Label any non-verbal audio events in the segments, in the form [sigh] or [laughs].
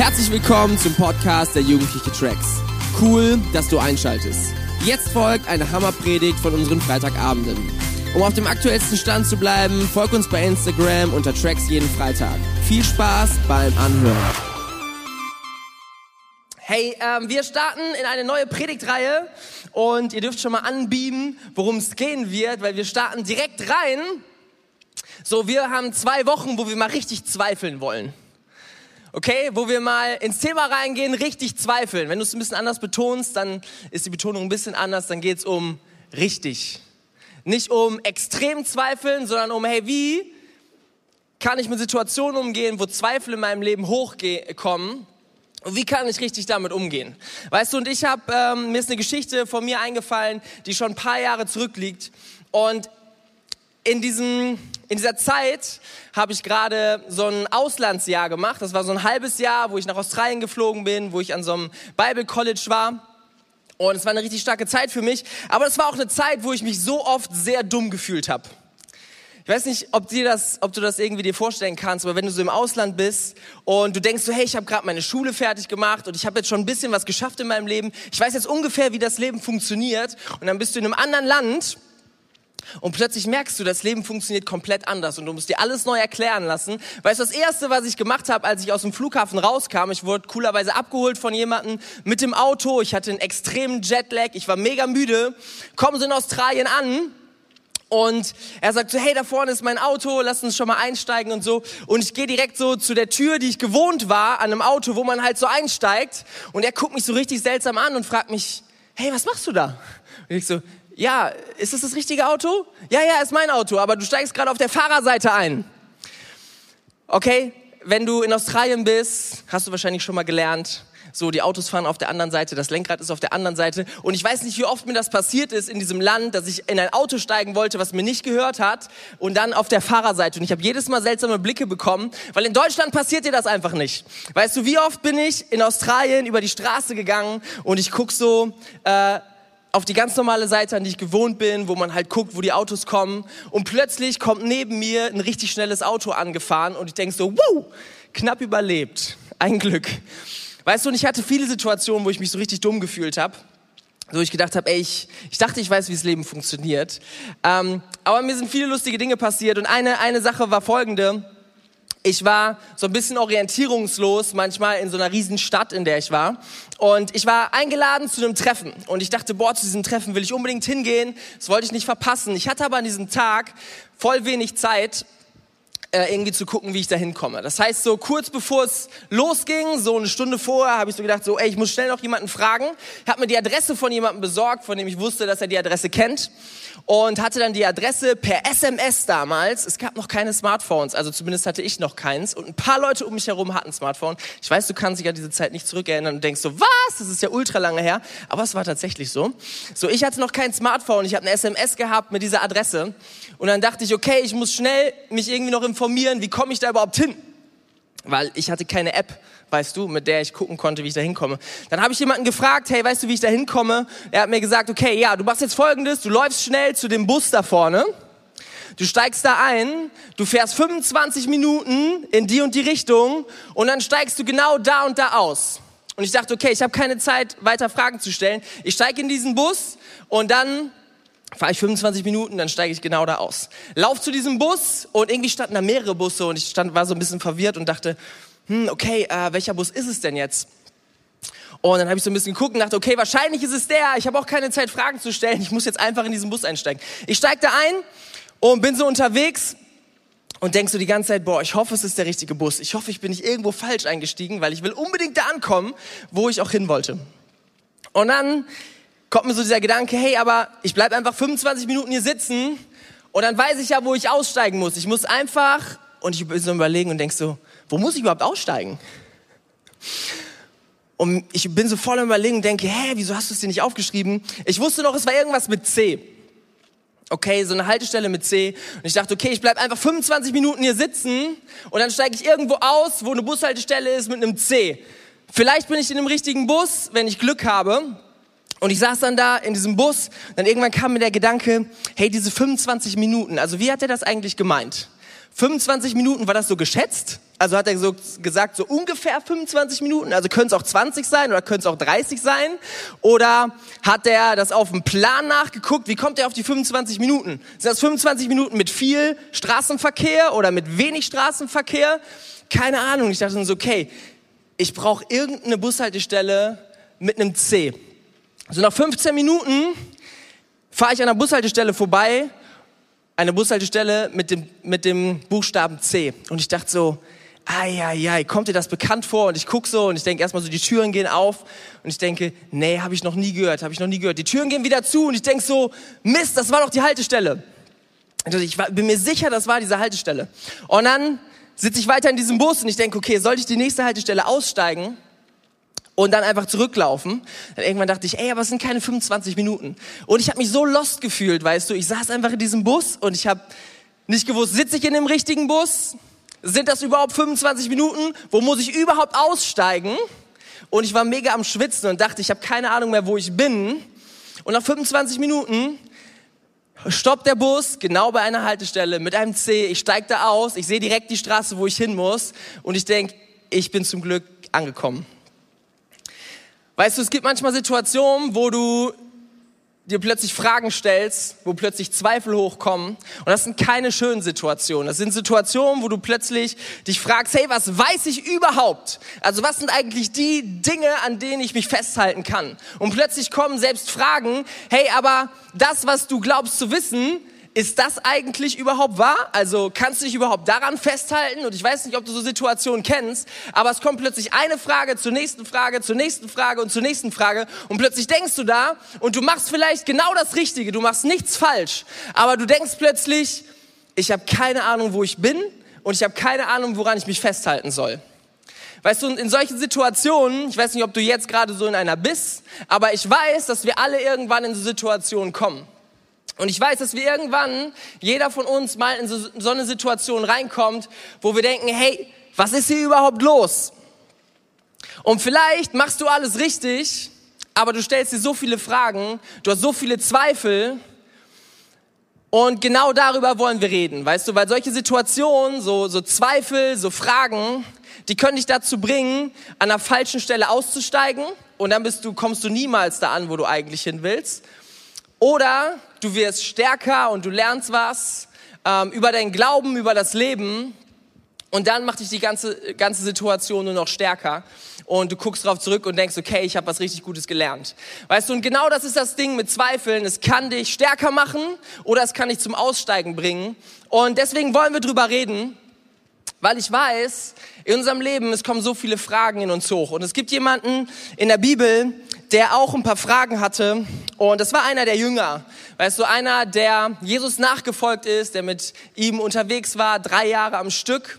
Herzlich willkommen zum Podcast der Jugendliche Tracks. Cool, dass du einschaltest. Jetzt folgt eine Hammerpredigt von unseren Freitagabenden. Um auf dem aktuellsten Stand zu bleiben, folg uns bei Instagram unter Tracks jeden Freitag. Viel Spaß beim Anhören. Hey, ähm, wir starten in eine neue Predigtreihe und ihr dürft schon mal anbieben, worum es gehen wird, weil wir starten direkt rein. So, wir haben zwei Wochen, wo wir mal richtig zweifeln wollen. Okay, wo wir mal ins Thema reingehen, richtig zweifeln. Wenn du es ein bisschen anders betonst, dann ist die Betonung ein bisschen anders, dann geht es um richtig. Nicht um extrem zweifeln, sondern um, hey, wie kann ich mit Situationen umgehen, wo Zweifel in meinem Leben hochkommen und wie kann ich richtig damit umgehen? Weißt du, und ich habe, ähm, mir ist eine Geschichte von mir eingefallen, die schon ein paar Jahre zurückliegt. Und in, diesem, in dieser Zeit habe ich gerade so ein Auslandsjahr gemacht. Das war so ein halbes Jahr, wo ich nach Australien geflogen bin, wo ich an so einem Bible College war. Und es war eine richtig starke Zeit für mich. Aber es war auch eine Zeit, wo ich mich so oft sehr dumm gefühlt habe. Ich weiß nicht, ob, dir das, ob du das irgendwie dir vorstellen kannst, aber wenn du so im Ausland bist und du denkst so, hey, ich habe gerade meine Schule fertig gemacht und ich habe jetzt schon ein bisschen was geschafft in meinem Leben. Ich weiß jetzt ungefähr, wie das Leben funktioniert. Und dann bist du in einem anderen Land und plötzlich merkst du, das Leben funktioniert komplett anders und du musst dir alles neu erklären lassen. Weißt du, das Erste, was ich gemacht habe, als ich aus dem Flughafen rauskam, ich wurde coolerweise abgeholt von jemandem mit dem Auto, ich hatte einen extremen Jetlag, ich war mega müde, kommen sie in Australien an und er sagt so, hey, da vorne ist mein Auto, lass uns schon mal einsteigen und so. Und ich gehe direkt so zu der Tür, die ich gewohnt war, an einem Auto, wo man halt so einsteigt. Und er guckt mich so richtig seltsam an und fragt mich, hey, was machst du da? Und ich so, ja, ist das das richtige Auto? Ja, ja, ist mein Auto, aber du steigst gerade auf der Fahrerseite ein. Okay, wenn du in Australien bist, hast du wahrscheinlich schon mal gelernt, so die Autos fahren auf der anderen Seite, das Lenkrad ist auf der anderen Seite und ich weiß nicht, wie oft mir das passiert ist in diesem Land, dass ich in ein Auto steigen wollte, was mir nicht gehört hat und dann auf der Fahrerseite und ich habe jedes Mal seltsame Blicke bekommen, weil in Deutschland passiert dir das einfach nicht. Weißt du, wie oft bin ich in Australien über die Straße gegangen und ich guck so äh, auf die ganz normale Seite, an die ich gewohnt bin, wo man halt guckt, wo die Autos kommen. Und plötzlich kommt neben mir ein richtig schnelles Auto angefahren und ich denk so, wow, knapp überlebt. Ein Glück. Weißt du, und ich hatte viele Situationen, wo ich mich so richtig dumm gefühlt habe. So ich gedacht habe, ey, ich, ich dachte, ich weiß, wie das Leben funktioniert. Ähm, aber mir sind viele lustige Dinge passiert und eine, eine Sache war folgende ich war so ein bisschen orientierungslos manchmal in so einer riesen Stadt, in der ich war. Und ich war eingeladen zu einem Treffen. Und ich dachte, boah, zu diesem Treffen will ich unbedingt hingehen. Das wollte ich nicht verpassen. Ich hatte aber an diesem Tag voll wenig Zeit äh, irgendwie zu gucken, wie ich da hinkomme. Das heißt, so kurz bevor es losging, so eine Stunde vorher, habe ich so gedacht, so, ey, ich muss schnell noch jemanden fragen. Habe mir die Adresse von jemandem besorgt, von dem ich wusste, dass er die Adresse kennt und hatte dann die Adresse per SMS damals. Es gab noch keine Smartphones, also zumindest hatte ich noch keins und ein paar Leute um mich herum hatten Smartphone. Ich weiß, du kannst dich an diese Zeit nicht zurückerinnern und denkst so, was? Das ist ja ultra lange her, aber es war tatsächlich so. So, ich hatte noch kein Smartphone, ich habe eine SMS gehabt mit dieser Adresse und dann dachte ich, okay, ich muss schnell mich irgendwie noch informieren, wie komme ich da überhaupt hin? Weil ich hatte keine App, weißt du, mit der ich gucken konnte, wie ich da hinkomme. Dann habe ich jemanden gefragt, hey, weißt du, wie ich da hinkomme? Er hat mir gesagt, okay, ja, du machst jetzt folgendes, du läufst schnell zu dem Bus da vorne, du steigst da ein, du fährst 25 Minuten in die und die Richtung und dann steigst du genau da und da aus. Und ich dachte, okay, ich habe keine Zeit, weiter Fragen zu stellen. Ich steige in diesen Bus und dann fahre ich 25 Minuten, dann steige ich genau da aus. Lauf zu diesem Bus und irgendwie standen da mehrere Busse und ich stand, war so ein bisschen verwirrt und dachte, hm, okay, äh, welcher Bus ist es denn jetzt? Und dann habe ich so ein bisschen geguckt und dachte, okay, wahrscheinlich ist es der. Ich habe auch keine Zeit, Fragen zu stellen. Ich muss jetzt einfach in diesen Bus einsteigen. Ich steige da ein und bin so unterwegs und denk so die ganze Zeit, boah, ich hoffe, es ist der richtige Bus. Ich hoffe, ich bin nicht irgendwo falsch eingestiegen, weil ich will unbedingt da ankommen, wo ich auch hin wollte. Und dann kommt mir so dieser Gedanke, hey, aber ich bleib einfach 25 Minuten hier sitzen und dann weiß ich ja, wo ich aussteigen muss. Ich muss einfach, und ich bin so überlegen und denk so, wo muss ich überhaupt aussteigen? Und ich bin so voll Überlegen und denke, hä, wieso hast du es dir nicht aufgeschrieben? Ich wusste noch, es war irgendwas mit C. Okay, so eine Haltestelle mit C. Und ich dachte, okay, ich bleib einfach 25 Minuten hier sitzen und dann steige ich irgendwo aus, wo eine Bushaltestelle ist mit einem C. Vielleicht bin ich in dem richtigen Bus, wenn ich Glück habe. Und ich saß dann da in diesem Bus, dann irgendwann kam mir der Gedanke, hey, diese 25 Minuten, also wie hat er das eigentlich gemeint? 25 Minuten war das so geschätzt. Also hat er so gesagt, so ungefähr 25 Minuten. Also können es auch 20 sein oder können es auch 30 sein. Oder hat er das auf dem Plan nachgeguckt? Wie kommt er auf die 25 Minuten? Sind das 25 Minuten mit viel Straßenverkehr oder mit wenig Straßenverkehr? Keine Ahnung. Ich dachte so, okay, ich brauche irgendeine Bushaltestelle mit einem C. Also nach 15 Minuten fahre ich an der Bushaltestelle vorbei eine Bushaltestelle mit dem, mit dem Buchstaben C. Und ich dachte so, ai, kommt dir das bekannt vor? Und ich guck so und ich denke erstmal so, die Türen gehen auf und ich denke, nee, habe ich noch nie gehört, habe ich noch nie gehört. Die Türen gehen wieder zu und ich denke so, Mist, das war doch die Haltestelle. Also ich bin mir sicher, das war diese Haltestelle. Und dann sitze ich weiter in diesem Bus und ich denke, okay, sollte ich die nächste Haltestelle aussteigen? Und dann einfach zurücklaufen. Dann irgendwann dachte ich, ey, aber es sind keine 25 Minuten. Und ich habe mich so lost gefühlt, weißt du. Ich saß einfach in diesem Bus und ich habe nicht gewusst, sitze ich in dem richtigen Bus? Sind das überhaupt 25 Minuten? Wo muss ich überhaupt aussteigen? Und ich war mega am Schwitzen und dachte, ich habe keine Ahnung mehr, wo ich bin. Und nach 25 Minuten stoppt der Bus genau bei einer Haltestelle mit einem C. Ich steige da aus, ich sehe direkt die Straße, wo ich hin muss und ich denke, ich bin zum Glück angekommen. Weißt du, es gibt manchmal Situationen, wo du dir plötzlich Fragen stellst, wo plötzlich Zweifel hochkommen. Und das sind keine schönen Situationen. Das sind Situationen, wo du plötzlich dich fragst, hey, was weiß ich überhaupt? Also was sind eigentlich die Dinge, an denen ich mich festhalten kann? Und plötzlich kommen selbst Fragen, hey, aber das, was du glaubst zu wissen, ist das eigentlich überhaupt wahr? Also kannst du dich überhaupt daran festhalten? Und ich weiß nicht, ob du so Situationen kennst, aber es kommt plötzlich eine Frage zur nächsten Frage, zur nächsten Frage und zur nächsten Frage und plötzlich denkst du da und du machst vielleicht genau das Richtige, du machst nichts falsch, aber du denkst plötzlich, ich habe keine Ahnung, wo ich bin und ich habe keine Ahnung, woran ich mich festhalten soll. Weißt du, in solchen Situationen, ich weiß nicht, ob du jetzt gerade so in einer bist, aber ich weiß, dass wir alle irgendwann in so Situationen kommen. Und ich weiß, dass wir irgendwann, jeder von uns mal in so, so eine Situation reinkommt, wo wir denken, hey, was ist hier überhaupt los? Und vielleicht machst du alles richtig, aber du stellst dir so viele Fragen, du hast so viele Zweifel. Und genau darüber wollen wir reden, weißt du, weil solche Situationen, so, so Zweifel, so Fragen, die können dich dazu bringen, an der falschen Stelle auszusteigen und dann bist du, kommst du niemals da an, wo du eigentlich hin willst. Oder du wirst stärker und du lernst was ähm, über deinen Glauben, über das Leben. Und dann macht dich die ganze, ganze Situation nur noch stärker. Und du guckst darauf zurück und denkst, okay, ich habe was richtig Gutes gelernt. Weißt du, und genau das ist das Ding mit Zweifeln. Es kann dich stärker machen oder es kann dich zum Aussteigen bringen. Und deswegen wollen wir drüber reden, weil ich weiß, in unserem Leben, es kommen so viele Fragen in uns hoch. Und es gibt jemanden in der Bibel, der auch ein paar Fragen hatte. Und das war einer der Jünger. Weißt du, einer, der Jesus nachgefolgt ist, der mit ihm unterwegs war, drei Jahre am Stück.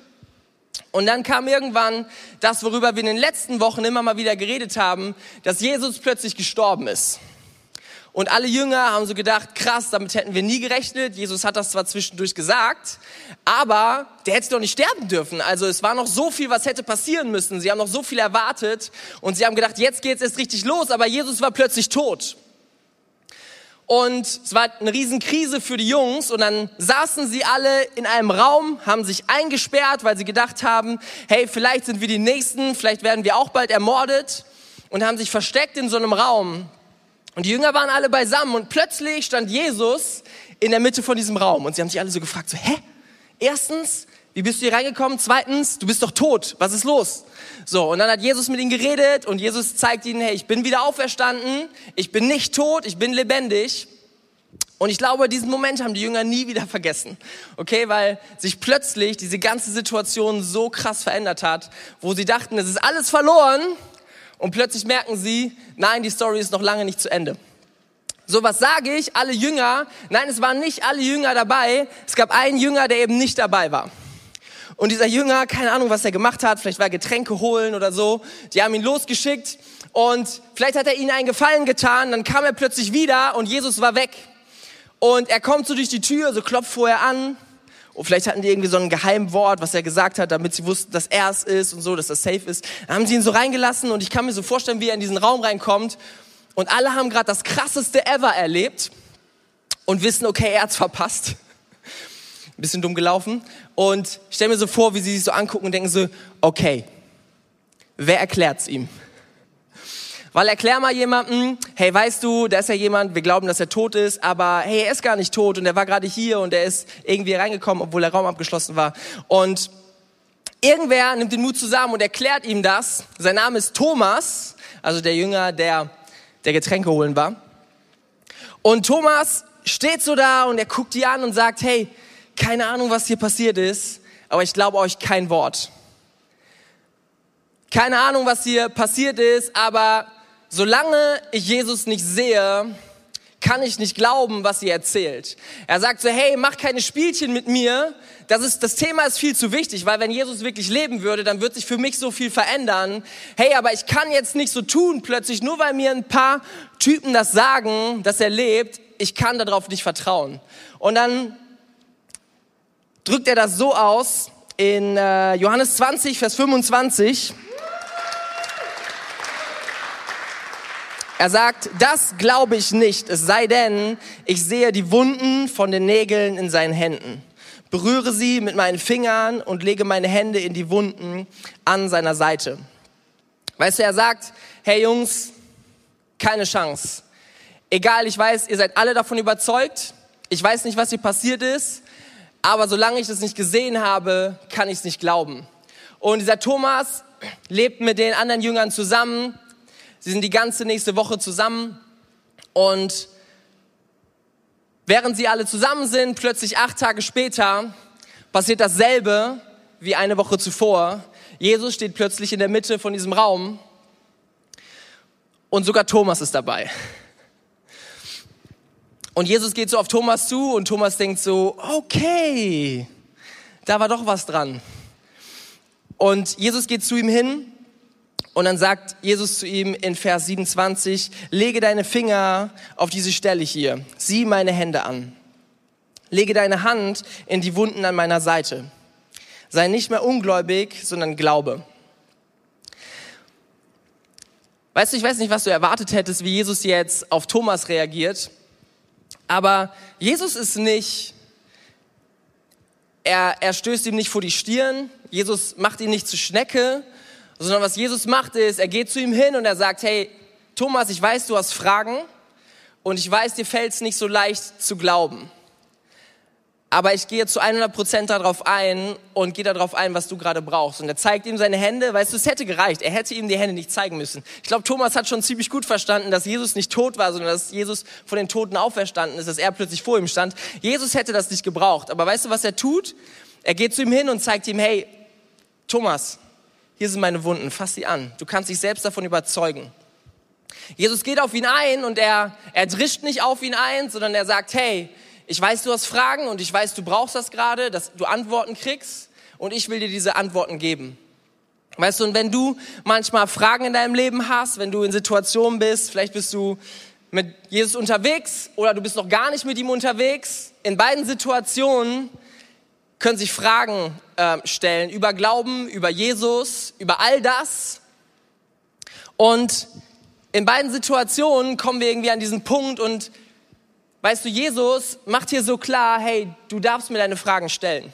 Und dann kam irgendwann das, worüber wir in den letzten Wochen immer mal wieder geredet haben, dass Jesus plötzlich gestorben ist. Und alle Jünger haben so gedacht, krass, damit hätten wir nie gerechnet. Jesus hat das zwar zwischendurch gesagt, aber der hätte doch nicht sterben dürfen. Also es war noch so viel, was hätte passieren müssen. Sie haben noch so viel erwartet und sie haben gedacht, jetzt geht's erst richtig los, aber Jesus war plötzlich tot. Und es war eine Riesenkrise für die Jungs und dann saßen sie alle in einem Raum, haben sich eingesperrt, weil sie gedacht haben, hey, vielleicht sind wir die Nächsten, vielleicht werden wir auch bald ermordet und haben sich versteckt in so einem Raum. Und die Jünger waren alle beisammen und plötzlich stand Jesus in der Mitte von diesem Raum und sie haben sich alle so gefragt, so, hä? Erstens, wie bist du hier reingekommen? Zweitens, du bist doch tot. Was ist los? So, und dann hat Jesus mit ihnen geredet und Jesus zeigt ihnen, hey, ich bin wieder auferstanden, ich bin nicht tot, ich bin lebendig. Und ich glaube, diesen Moment haben die Jünger nie wieder vergessen. Okay, weil sich plötzlich diese ganze Situation so krass verändert hat, wo sie dachten, es ist alles verloren und plötzlich merken sie, nein, die Story ist noch lange nicht zu Ende. So, was sage ich? Alle Jünger? Nein, es waren nicht alle Jünger dabei. Es gab einen Jünger, der eben nicht dabei war. Und dieser Jünger, keine Ahnung, was er gemacht hat, vielleicht war Getränke holen oder so. Die haben ihn losgeschickt und vielleicht hat er ihnen einen Gefallen getan. Dann kam er plötzlich wieder und Jesus war weg. Und er kommt so durch die Tür, so klopft vorher an und vielleicht hatten die irgendwie so ein Geheimwort, was er gesagt hat, damit sie wussten, dass er es ist und so, dass das safe ist. Dann haben sie ihn so reingelassen und ich kann mir so vorstellen, wie er in diesen Raum reinkommt. Und alle haben gerade das krasseste ever erlebt und wissen, okay, er hat's verpasst. [laughs] ein bisschen dumm gelaufen. Und ich stelle mir so vor, wie sie sich so angucken und denken so, okay, wer erklärt's ihm? Weil erklär mal jemandem, hey, weißt du, da ist ja jemand, wir glauben, dass er tot ist, aber hey, er ist gar nicht tot und er war gerade hier und er ist irgendwie reingekommen, obwohl der Raum abgeschlossen war. Und irgendwer nimmt den Mut zusammen und erklärt ihm das. Sein Name ist Thomas, also der Jünger, der der Getränke holen war. Und Thomas steht so da und er guckt die an und sagt, hey, keine Ahnung, was hier passiert ist, aber ich glaube euch kein Wort. Keine Ahnung, was hier passiert ist, aber solange ich Jesus nicht sehe, kann ich nicht glauben, was ihr erzählt. Er sagt so, hey, mach keine Spielchen mit mir. Das, ist, das Thema ist viel zu wichtig, weil wenn Jesus wirklich leben würde, dann wird sich für mich so viel verändern. Hey, aber ich kann jetzt nicht so tun plötzlich, nur weil mir ein paar Typen das sagen, dass er lebt. Ich kann darauf nicht vertrauen. Und dann drückt er das so aus in äh, Johannes 20, Vers 25. Er sagt, das glaube ich nicht, es sei denn, ich sehe die Wunden von den Nägeln in seinen Händen. Berühre sie mit meinen Fingern und lege meine Hände in die Wunden an seiner Seite. Weißt du, er sagt, hey Jungs, keine Chance. Egal, ich weiß, ihr seid alle davon überzeugt. Ich weiß nicht, was hier passiert ist. Aber solange ich das nicht gesehen habe, kann ich es nicht glauben. Und dieser Thomas lebt mit den anderen Jüngern zusammen Sie sind die ganze nächste Woche zusammen und während sie alle zusammen sind, plötzlich acht Tage später, passiert dasselbe wie eine Woche zuvor. Jesus steht plötzlich in der Mitte von diesem Raum und sogar Thomas ist dabei. Und Jesus geht so auf Thomas zu und Thomas denkt so, okay, da war doch was dran. Und Jesus geht zu ihm hin und dann sagt Jesus zu ihm in Vers 27, lege deine Finger auf diese Stelle hier, sieh meine Hände an. Lege deine Hand in die Wunden an meiner Seite. Sei nicht mehr ungläubig, sondern glaube. Weißt du, ich weiß nicht, was du erwartet hättest, wie Jesus jetzt auf Thomas reagiert, aber Jesus ist nicht, er, er stößt ihm nicht vor die Stirn, Jesus macht ihn nicht zu Schnecke, sondern was Jesus macht ist, er geht zu ihm hin und er sagt, hey, Thomas, ich weiß, du hast Fragen und ich weiß, dir fällt es nicht so leicht zu glauben. Aber ich gehe zu 100 Prozent darauf ein und gehe darauf ein, was du gerade brauchst. Und er zeigt ihm seine Hände. Weißt du, es hätte gereicht. Er hätte ihm die Hände nicht zeigen müssen. Ich glaube, Thomas hat schon ziemlich gut verstanden, dass Jesus nicht tot war, sondern dass Jesus von den Toten auferstanden ist, dass er plötzlich vor ihm stand. Jesus hätte das nicht gebraucht. Aber weißt du, was er tut? Er geht zu ihm hin und zeigt ihm, hey, Thomas, hier sind meine Wunden, fass sie an. Du kannst dich selbst davon überzeugen. Jesus geht auf ihn ein und er, er drischt nicht auf ihn ein, sondern er sagt, hey, ich weiß, du hast Fragen und ich weiß, du brauchst das gerade, dass du Antworten kriegst und ich will dir diese Antworten geben. Weißt du, und wenn du manchmal Fragen in deinem Leben hast, wenn du in Situationen bist, vielleicht bist du mit Jesus unterwegs oder du bist noch gar nicht mit ihm unterwegs, in beiden Situationen können sich Fragen äh, stellen über Glauben, über Jesus, über all das. Und in beiden Situationen kommen wir irgendwie an diesen Punkt und weißt du, Jesus macht hier so klar, hey, du darfst mir deine Fragen stellen.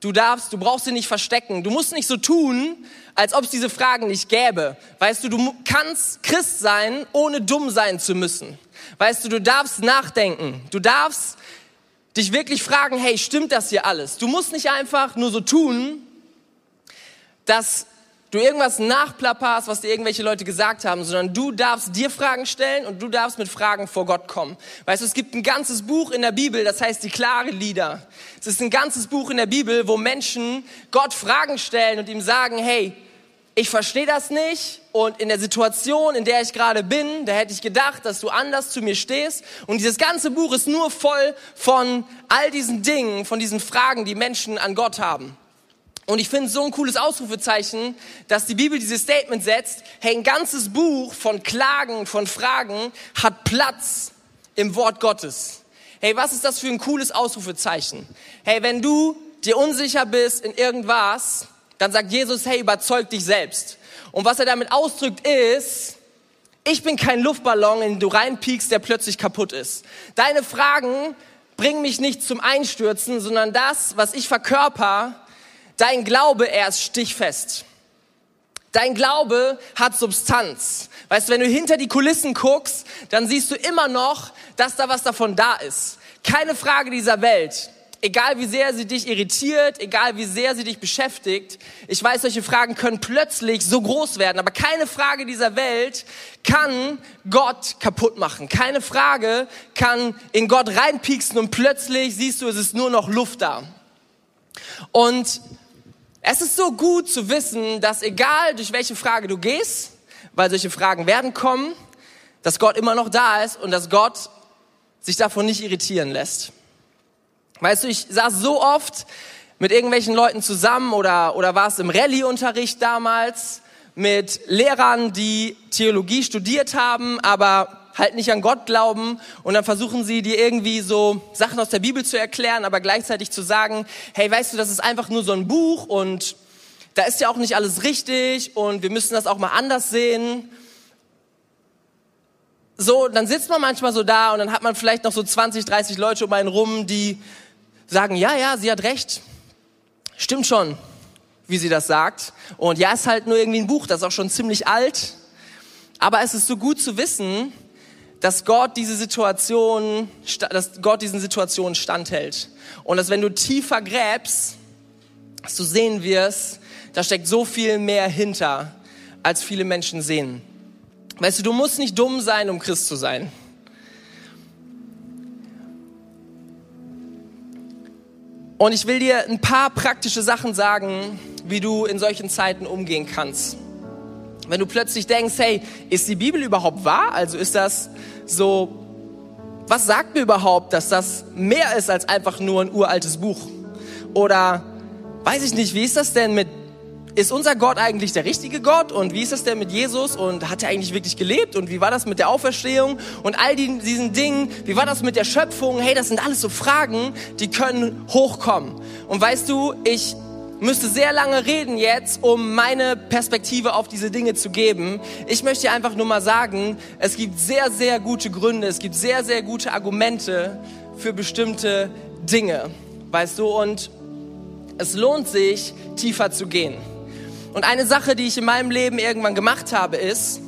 Du darfst, du brauchst sie nicht verstecken. Du musst nicht so tun, als ob es diese Fragen nicht gäbe. Weißt du, du kannst Christ sein, ohne dumm sein zu müssen. Weißt du, du darfst nachdenken. Du darfst dich wirklich fragen, hey, stimmt das hier alles? Du musst nicht einfach nur so tun, dass du irgendwas nachplapperst, was dir irgendwelche Leute gesagt haben, sondern du darfst dir Fragen stellen und du darfst mit Fragen vor Gott kommen. Weißt du, es gibt ein ganzes Buch in der Bibel, das heißt die klare Lieder. Es ist ein ganzes Buch in der Bibel, wo Menschen Gott Fragen stellen und ihm sagen, hey, ich verstehe das nicht und in der Situation, in der ich gerade bin, da hätte ich gedacht, dass du anders zu mir stehst. Und dieses ganze Buch ist nur voll von all diesen Dingen, von diesen Fragen, die Menschen an Gott haben. Und ich finde so ein cooles Ausrufezeichen, dass die Bibel dieses Statement setzt, hey, ein ganzes Buch von Klagen, von Fragen hat Platz im Wort Gottes. Hey, was ist das für ein cooles Ausrufezeichen? Hey, wenn du dir unsicher bist in irgendwas, dann sagt Jesus, hey, überzeug dich selbst. Und was er damit ausdrückt ist, ich bin kein Luftballon, in den du reinpiekst, der plötzlich kaputt ist. Deine Fragen bring mich nicht zum Einstürzen, sondern das, was ich verkörper, dein Glaube, er ist stichfest. Dein Glaube hat Substanz. Weißt du, wenn du hinter die Kulissen guckst, dann siehst du immer noch, dass da was davon da ist. Keine Frage dieser Welt. Egal wie sehr sie dich irritiert, egal wie sehr sie dich beschäftigt. Ich weiß, solche Fragen können plötzlich so groß werden, aber keine Frage dieser Welt kann Gott kaputt machen. Keine Frage kann in Gott reinpieksen und plötzlich siehst du, es ist nur noch Luft da. Und es ist so gut zu wissen, dass egal durch welche Frage du gehst, weil solche Fragen werden kommen, dass Gott immer noch da ist und dass Gott sich davon nicht irritieren lässt. Weißt du, ich saß so oft mit irgendwelchen Leuten zusammen oder, oder war es im Rallye-Unterricht damals mit Lehrern, die Theologie studiert haben, aber halt nicht an Gott glauben und dann versuchen sie dir irgendwie so Sachen aus der Bibel zu erklären, aber gleichzeitig zu sagen, hey, weißt du, das ist einfach nur so ein Buch und da ist ja auch nicht alles richtig und wir müssen das auch mal anders sehen. So, dann sitzt man manchmal so da und dann hat man vielleicht noch so 20, 30 Leute um einen rum, die sagen, ja, ja, sie hat recht. Stimmt schon, wie sie das sagt. Und ja, ist halt nur irgendwie ein Buch, das ist auch schon ziemlich alt. Aber es ist so gut zu wissen, dass Gott diese Situation, dass Gott diesen Situationen standhält. Und dass wenn du tiefer gräbst, dass du sehen wirst, da steckt so viel mehr hinter, als viele Menschen sehen. Weißt du, du musst nicht dumm sein, um Christ zu sein. Und ich will dir ein paar praktische Sachen sagen, wie du in solchen Zeiten umgehen kannst. Wenn du plötzlich denkst, hey, ist die Bibel überhaupt wahr? Also ist das so, was sagt mir überhaupt, dass das mehr ist als einfach nur ein uraltes Buch? Oder weiß ich nicht, wie ist das denn mit, ist unser Gott eigentlich der richtige Gott? Und wie ist das denn mit Jesus? Und hat er eigentlich wirklich gelebt? Und wie war das mit der Auferstehung? Und all die, diesen Dingen, wie war das mit der Schöpfung? Hey, das sind alles so Fragen, die können hochkommen. Und weißt du, ich müsste sehr lange reden jetzt, um meine Perspektive auf diese Dinge zu geben. Ich möchte einfach nur mal sagen, es gibt sehr, sehr gute Gründe, es gibt sehr, sehr gute Argumente für bestimmte Dinge, weißt du, und es lohnt sich, tiefer zu gehen. Und eine Sache, die ich in meinem Leben irgendwann gemacht habe, ist,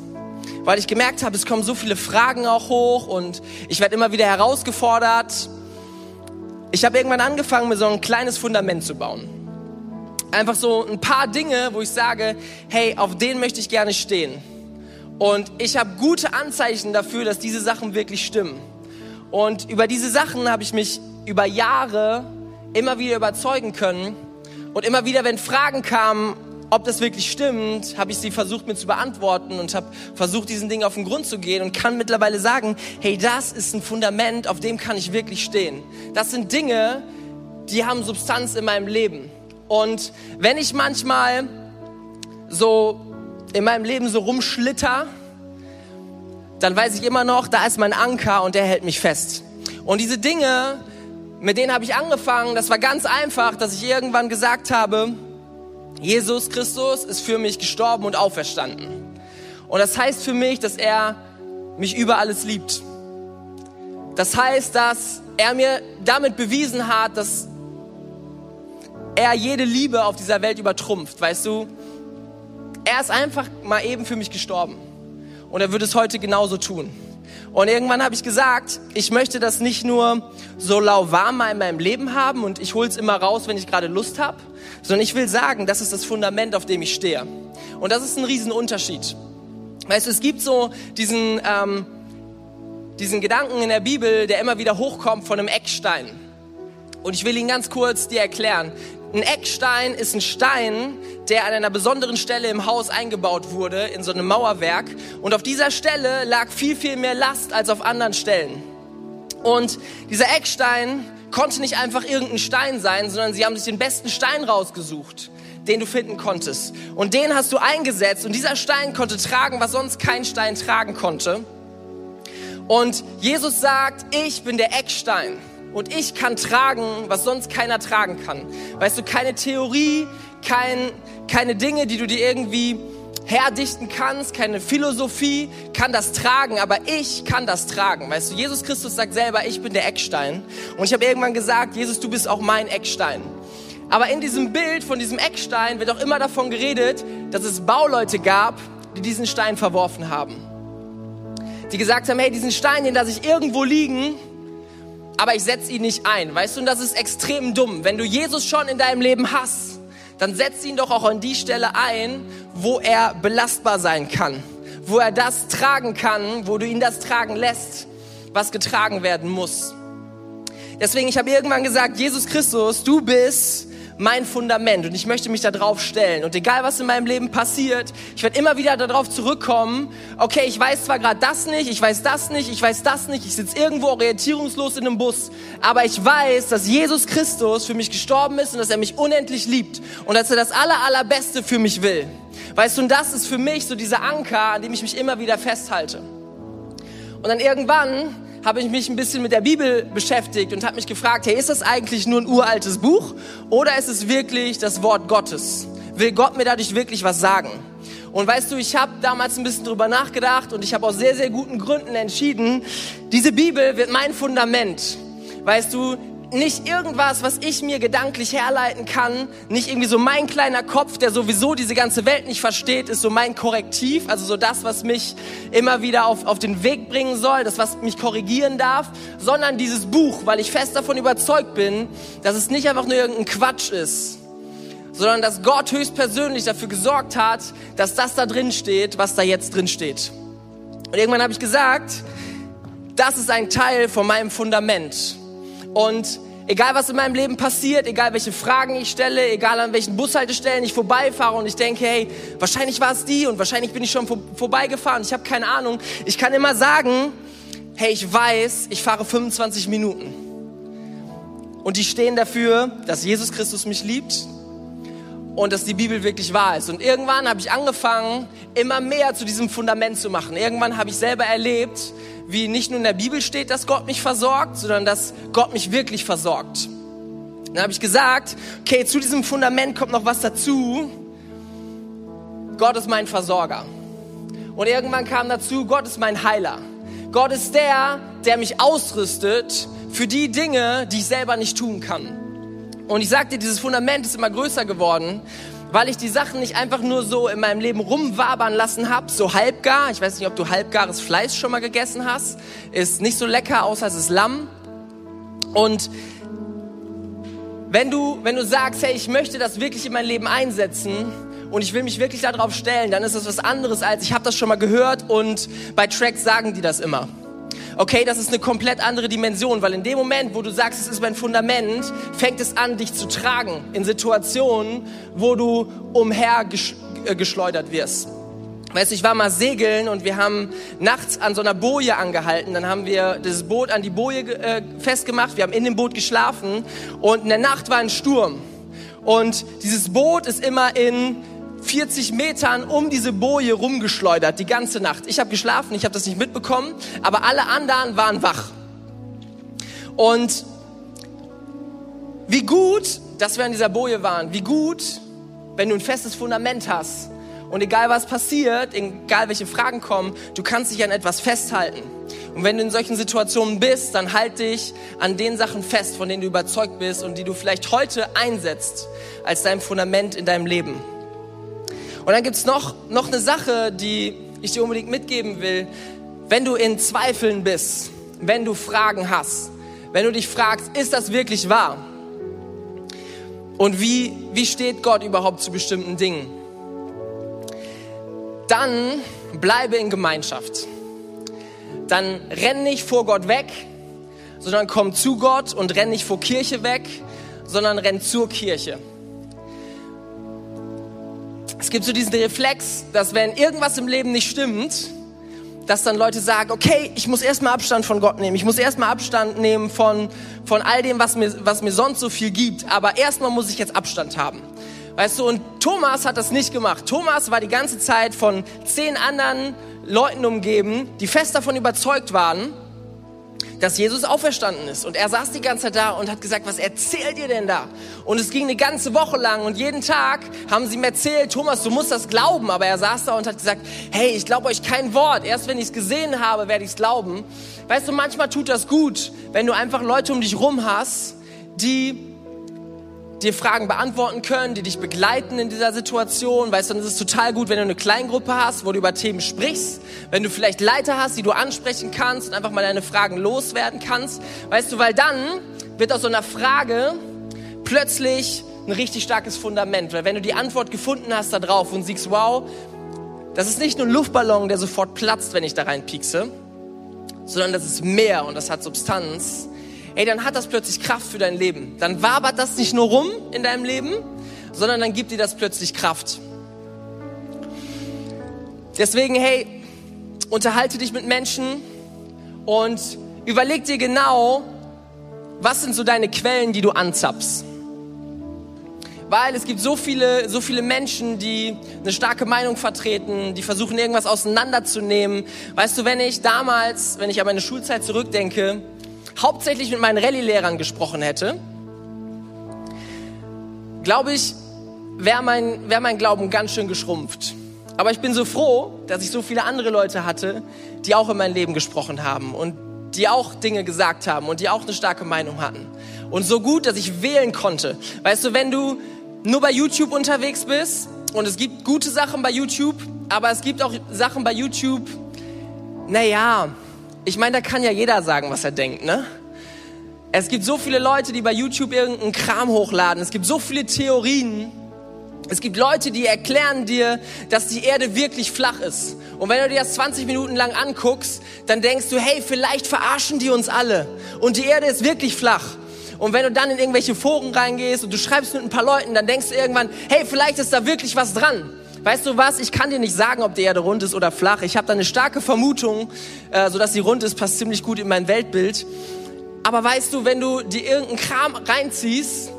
weil ich gemerkt habe, es kommen so viele Fragen auch hoch und ich werde immer wieder herausgefordert. Ich habe irgendwann angefangen, mir so ein kleines Fundament zu bauen einfach so ein paar Dinge, wo ich sage, hey, auf denen möchte ich gerne stehen. Und ich habe gute Anzeichen dafür, dass diese Sachen wirklich stimmen. Und über diese Sachen habe ich mich über Jahre immer wieder überzeugen können. Und immer wieder, wenn Fragen kamen, ob das wirklich stimmt, habe ich sie versucht mir zu beantworten und habe versucht, diesen Dingen auf den Grund zu gehen und kann mittlerweile sagen, hey, das ist ein Fundament, auf dem kann ich wirklich stehen. Das sind Dinge, die haben Substanz in meinem Leben. Und wenn ich manchmal so in meinem Leben so rumschlitter, dann weiß ich immer noch, da ist mein Anker und der hält mich fest. Und diese Dinge, mit denen habe ich angefangen, das war ganz einfach, dass ich irgendwann gesagt habe, Jesus Christus ist für mich gestorben und auferstanden. Und das heißt für mich, dass er mich über alles liebt. Das heißt, dass er mir damit bewiesen hat, dass er jede Liebe auf dieser Welt übertrumpft, weißt du? Er ist einfach mal eben für mich gestorben. Und er würde es heute genauso tun. Und irgendwann habe ich gesagt, ich möchte das nicht nur so lauwarm in meinem Leben haben und ich hole es immer raus, wenn ich gerade Lust habe, sondern ich will sagen, das ist das Fundament, auf dem ich stehe. Und das ist ein Riesenunterschied. Weißt du, es gibt so diesen, ähm, diesen Gedanken in der Bibel, der immer wieder hochkommt von einem Eckstein. Und ich will ihn ganz kurz dir erklären. Ein Eckstein ist ein Stein, der an einer besonderen Stelle im Haus eingebaut wurde, in so einem Mauerwerk. Und auf dieser Stelle lag viel, viel mehr Last als auf anderen Stellen. Und dieser Eckstein konnte nicht einfach irgendein Stein sein, sondern sie haben sich den besten Stein rausgesucht, den du finden konntest. Und den hast du eingesetzt und dieser Stein konnte tragen, was sonst kein Stein tragen konnte. Und Jesus sagt, ich bin der Eckstein und ich kann tragen, was sonst keiner tragen kann. Weißt du, keine Theorie, kein, keine Dinge, die du dir irgendwie herdichten kannst, keine Philosophie kann das tragen, aber ich kann das tragen. Weißt du, Jesus Christus sagt selber, ich bin der Eckstein. Und ich habe irgendwann gesagt, Jesus, du bist auch mein Eckstein. Aber in diesem Bild von diesem Eckstein wird auch immer davon geredet, dass es Bauleute gab, die diesen Stein verworfen haben. Die gesagt haben, hey, diesen Stein, den lasse ich irgendwo liegen, aber ich setze ihn nicht ein. Weißt du, und das ist extrem dumm. Wenn du Jesus schon in deinem Leben hast, dann setz ihn doch auch an die Stelle ein, wo er belastbar sein kann. Wo er das tragen kann, wo du ihn das tragen lässt, was getragen werden muss. Deswegen, ich habe irgendwann gesagt, Jesus Christus, du bist mein Fundament und ich möchte mich da drauf stellen. Und egal, was in meinem Leben passiert, ich werde immer wieder darauf zurückkommen, okay, ich weiß zwar gerade das nicht, ich weiß das nicht, ich weiß das nicht, ich sitze irgendwo orientierungslos in einem Bus, aber ich weiß, dass Jesus Christus für mich gestorben ist und dass er mich unendlich liebt und dass er das aller, allerbeste für mich will. Weißt du, und das ist für mich so dieser Anker, an dem ich mich immer wieder festhalte. Und dann irgendwann habe ich mich ein bisschen mit der Bibel beschäftigt und habe mich gefragt, hey, ist das eigentlich nur ein uraltes Buch oder ist es wirklich das Wort Gottes? Will Gott mir dadurch wirklich was sagen? Und weißt du, ich habe damals ein bisschen drüber nachgedacht und ich habe aus sehr, sehr guten Gründen entschieden, diese Bibel wird mein Fundament. Weißt du, nicht irgendwas, was ich mir gedanklich herleiten kann, nicht irgendwie so mein kleiner Kopf, der sowieso diese ganze Welt nicht versteht, ist so mein Korrektiv, also so das, was mich immer wieder auf, auf den Weg bringen soll, das, was mich korrigieren darf, sondern dieses Buch, weil ich fest davon überzeugt bin, dass es nicht einfach nur irgendein Quatsch ist, sondern dass Gott höchstpersönlich dafür gesorgt hat, dass das da drin steht, was da jetzt drin steht. Und irgendwann habe ich gesagt, das ist ein Teil von meinem Fundament. Und egal was in meinem Leben passiert, egal welche Fragen ich stelle, egal an welchen Bushaltestellen ich vorbeifahre und ich denke, hey, wahrscheinlich war es die und wahrscheinlich bin ich schon vor, vorbeigefahren, ich habe keine Ahnung. Ich kann immer sagen, hey, ich weiß, ich fahre 25 Minuten. Und die stehen dafür, dass Jesus Christus mich liebt und dass die Bibel wirklich wahr ist. Und irgendwann habe ich angefangen, immer mehr zu diesem Fundament zu machen. Irgendwann habe ich selber erlebt, wie nicht nur in der Bibel steht, dass Gott mich versorgt, sondern dass Gott mich wirklich versorgt. Dann habe ich gesagt, okay, zu diesem Fundament kommt noch was dazu. Gott ist mein Versorger. Und irgendwann kam dazu, Gott ist mein Heiler. Gott ist der, der mich ausrüstet für die Dinge, die ich selber nicht tun kann. Und ich sagte, dieses Fundament ist immer größer geworden, weil ich die Sachen nicht einfach nur so in meinem Leben rumwabern lassen habe, so halbgar. Ich weiß nicht, ob du halbgares Fleisch schon mal gegessen hast. Ist nicht so lecker, außer es ist Lamm. Und wenn du, wenn du sagst, hey, ich möchte das wirklich in mein Leben einsetzen und ich will mich wirklich darauf stellen, dann ist das was anderes als, ich habe das schon mal gehört und bei Tracks sagen die das immer. Okay, das ist eine komplett andere Dimension, weil in dem Moment, wo du sagst, es ist mein Fundament, fängt es an, dich zu tragen in Situationen, wo du umhergeschleudert äh, wirst. Weißt du, ich war mal segeln und wir haben nachts an so einer Boje angehalten. Dann haben wir das Boot an die Boje äh, festgemacht. Wir haben in dem Boot geschlafen und in der Nacht war ein Sturm. Und dieses Boot ist immer in 40 Metern um diese Boje rumgeschleudert, die ganze Nacht. Ich habe geschlafen, ich habe das nicht mitbekommen, aber alle anderen waren wach. Und wie gut, dass wir an dieser Boje waren, wie gut, wenn du ein festes Fundament hast und egal was passiert, egal welche Fragen kommen, du kannst dich an etwas festhalten. Und wenn du in solchen Situationen bist, dann halt dich an den Sachen fest, von denen du überzeugt bist und die du vielleicht heute einsetzt als dein Fundament in deinem Leben. Und dann gibt's noch, noch eine Sache, die ich dir unbedingt mitgeben will. Wenn du in Zweifeln bist, wenn du Fragen hast, wenn du dich fragst, ist das wirklich wahr? Und wie, wie steht Gott überhaupt zu bestimmten Dingen? Dann bleibe in Gemeinschaft. Dann renn nicht vor Gott weg, sondern komm zu Gott und renn nicht vor Kirche weg, sondern renn zur Kirche. Es gibt so diesen Reflex, dass wenn irgendwas im Leben nicht stimmt, dass dann Leute sagen, okay, ich muss erstmal Abstand von Gott nehmen. Ich muss erstmal Abstand nehmen von, von all dem, was mir, was mir sonst so viel gibt. Aber erstmal muss ich jetzt Abstand haben. Weißt du, und Thomas hat das nicht gemacht. Thomas war die ganze Zeit von zehn anderen Leuten umgeben, die fest davon überzeugt waren, dass Jesus auferstanden ist. Und er saß die ganze Zeit da und hat gesagt, was erzählt ihr denn da? Und es ging eine ganze Woche lang und jeden Tag haben sie ihm erzählt, Thomas, du musst das glauben. Aber er saß da und hat gesagt, hey, ich glaube euch kein Wort. Erst wenn ich es gesehen habe, werde ich es glauben. Weißt du, manchmal tut das gut, wenn du einfach Leute um dich rum hast, die dir Fragen beantworten können, die dich begleiten in dieser Situation. Weißt du, dann ist es total gut, wenn du eine Kleingruppe hast, wo du über Themen sprichst, wenn du vielleicht Leiter hast, die du ansprechen kannst und einfach mal deine Fragen loswerden kannst. Weißt du, weil dann wird aus so einer Frage plötzlich ein richtig starkes Fundament, weil wenn du die Antwort gefunden hast da drauf und siehst, wow, das ist nicht nur ein Luftballon, der sofort platzt, wenn ich da reinpiekse, sondern das ist mehr und das hat Substanz, ey, dann hat das plötzlich Kraft für dein Leben. Dann wabert das nicht nur rum in deinem Leben, sondern dann gibt dir das plötzlich Kraft. Deswegen, hey, unterhalte dich mit Menschen und überleg dir genau, was sind so deine Quellen, die du anzapfst. Weil es gibt so viele, so viele Menschen, die eine starke Meinung vertreten, die versuchen irgendwas auseinanderzunehmen. Weißt du, wenn ich damals, wenn ich an meine Schulzeit zurückdenke, hauptsächlich mit meinen Rallye-Lehrern gesprochen hätte, glaube ich, wäre mein, wär mein Glauben ganz schön geschrumpft. Aber ich bin so froh, dass ich so viele andere Leute hatte, die auch in mein Leben gesprochen haben und die auch Dinge gesagt haben und die auch eine starke Meinung hatten. Und so gut, dass ich wählen konnte. Weißt du, wenn du nur bei YouTube unterwegs bist und es gibt gute Sachen bei YouTube, aber es gibt auch Sachen bei YouTube, naja, ich meine, da kann ja jeder sagen, was er denkt, ne? Es gibt so viele Leute, die bei YouTube irgendeinen Kram hochladen. Es gibt so viele Theorien. Es gibt Leute, die erklären dir, dass die Erde wirklich flach ist. Und wenn du dir das 20 Minuten lang anguckst, dann denkst du, hey, vielleicht verarschen die uns alle. Und die Erde ist wirklich flach. Und wenn du dann in irgendwelche Foren reingehst und du schreibst mit ein paar Leuten, dann denkst du irgendwann, hey, vielleicht ist da wirklich was dran. Weißt du was? Ich kann dir nicht sagen, ob die Erde rund ist oder flach. Ich habe da eine starke Vermutung, äh, so dass sie rund ist, passt ziemlich gut in mein Weltbild. Aber weißt du, wenn du dir irgendeinen Kram reinziehst,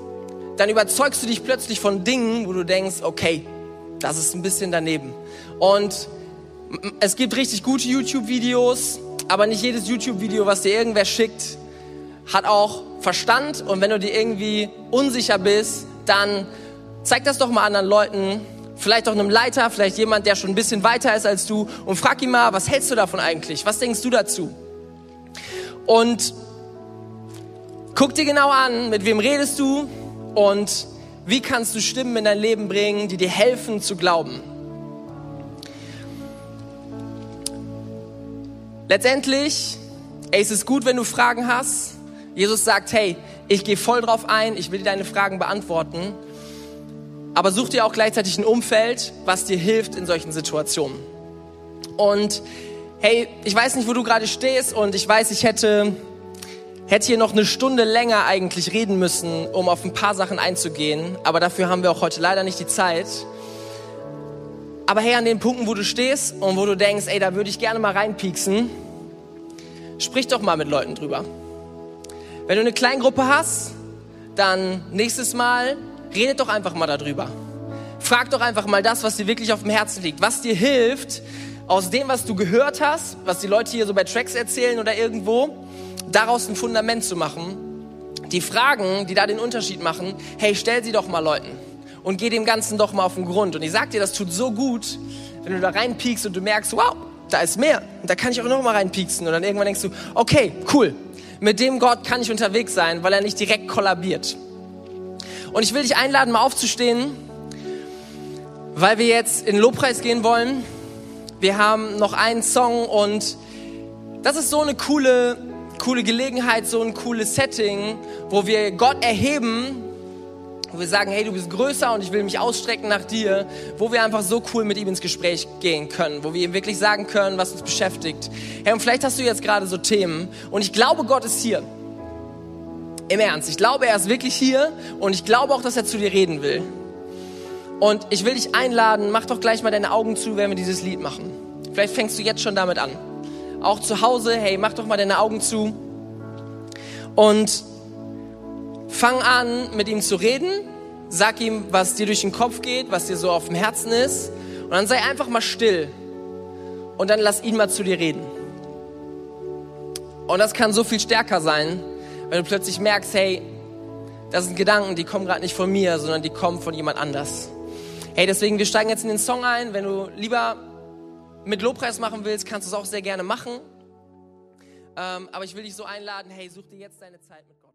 dann überzeugst du dich plötzlich von Dingen, wo du denkst, okay, das ist ein bisschen daneben. Und es gibt richtig gute YouTube-Videos, aber nicht jedes YouTube-Video, was dir irgendwer schickt, hat auch Verstand. Und wenn du dir irgendwie unsicher bist, dann zeig das doch mal anderen Leuten vielleicht auch einem Leiter, vielleicht jemand, der schon ein bisschen weiter ist als du und frag ihn mal, was hältst du davon eigentlich? Was denkst du dazu? Und guck dir genau an, mit wem redest du und wie kannst du Stimmen in dein Leben bringen, die dir helfen zu glauben. Letztendlich, ey, es ist gut, wenn du Fragen hast. Jesus sagt, hey, ich gehe voll drauf ein, ich will dir deine Fragen beantworten aber such dir auch gleichzeitig ein Umfeld, was dir hilft in solchen Situationen. Und hey, ich weiß nicht, wo du gerade stehst und ich weiß, ich hätte, hätte hier noch eine Stunde länger eigentlich reden müssen, um auf ein paar Sachen einzugehen, aber dafür haben wir auch heute leider nicht die Zeit. Aber hey, an den Punkten, wo du stehst und wo du denkst, ey, da würde ich gerne mal reinpieksen, sprich doch mal mit Leuten drüber. Wenn du eine Kleingruppe hast, dann nächstes Mal Redet doch einfach mal darüber. Frag doch einfach mal das, was dir wirklich auf dem Herzen liegt, was dir hilft, aus dem, was du gehört hast, was die Leute hier so bei Tracks erzählen oder irgendwo, daraus ein Fundament zu machen. Die Fragen, die da den Unterschied machen, hey, stell sie doch mal Leuten und geh dem Ganzen doch mal auf den Grund. Und ich sag dir, das tut so gut, wenn du da reinpiekst und du merkst, wow, da ist mehr. Und da kann ich auch noch mal reinpieksen. Und dann irgendwann denkst du, okay, cool, mit dem Gott kann ich unterwegs sein, weil er nicht direkt kollabiert. Und ich will dich einladen, mal aufzustehen, weil wir jetzt in Lobpreis gehen wollen. Wir haben noch einen Song und das ist so eine coole, coole Gelegenheit, so ein cooles Setting, wo wir Gott erheben, wo wir sagen, hey, du bist größer und ich will mich ausstrecken nach dir, wo wir einfach so cool mit ihm ins Gespräch gehen können, wo wir ihm wirklich sagen können, was uns beschäftigt. Hey, und vielleicht hast du jetzt gerade so Themen und ich glaube, Gott ist hier. Im Ernst, ich glaube, er ist wirklich hier und ich glaube auch, dass er zu dir reden will. Und ich will dich einladen, mach doch gleich mal deine Augen zu, wenn wir dieses Lied machen. Vielleicht fängst du jetzt schon damit an. Auch zu Hause, hey, mach doch mal deine Augen zu. Und fang an, mit ihm zu reden. Sag ihm, was dir durch den Kopf geht, was dir so auf dem Herzen ist. Und dann sei einfach mal still. Und dann lass ihn mal zu dir reden. Und das kann so viel stärker sein, wenn du plötzlich merkst, hey, das sind Gedanken, die kommen gerade nicht von mir, sondern die kommen von jemand anders. Hey, deswegen, wir steigen jetzt in den Song ein. Wenn du lieber mit Lobpreis machen willst, kannst du es auch sehr gerne machen. Ähm, aber ich will dich so einladen, hey, such dir jetzt deine Zeit mit Gott.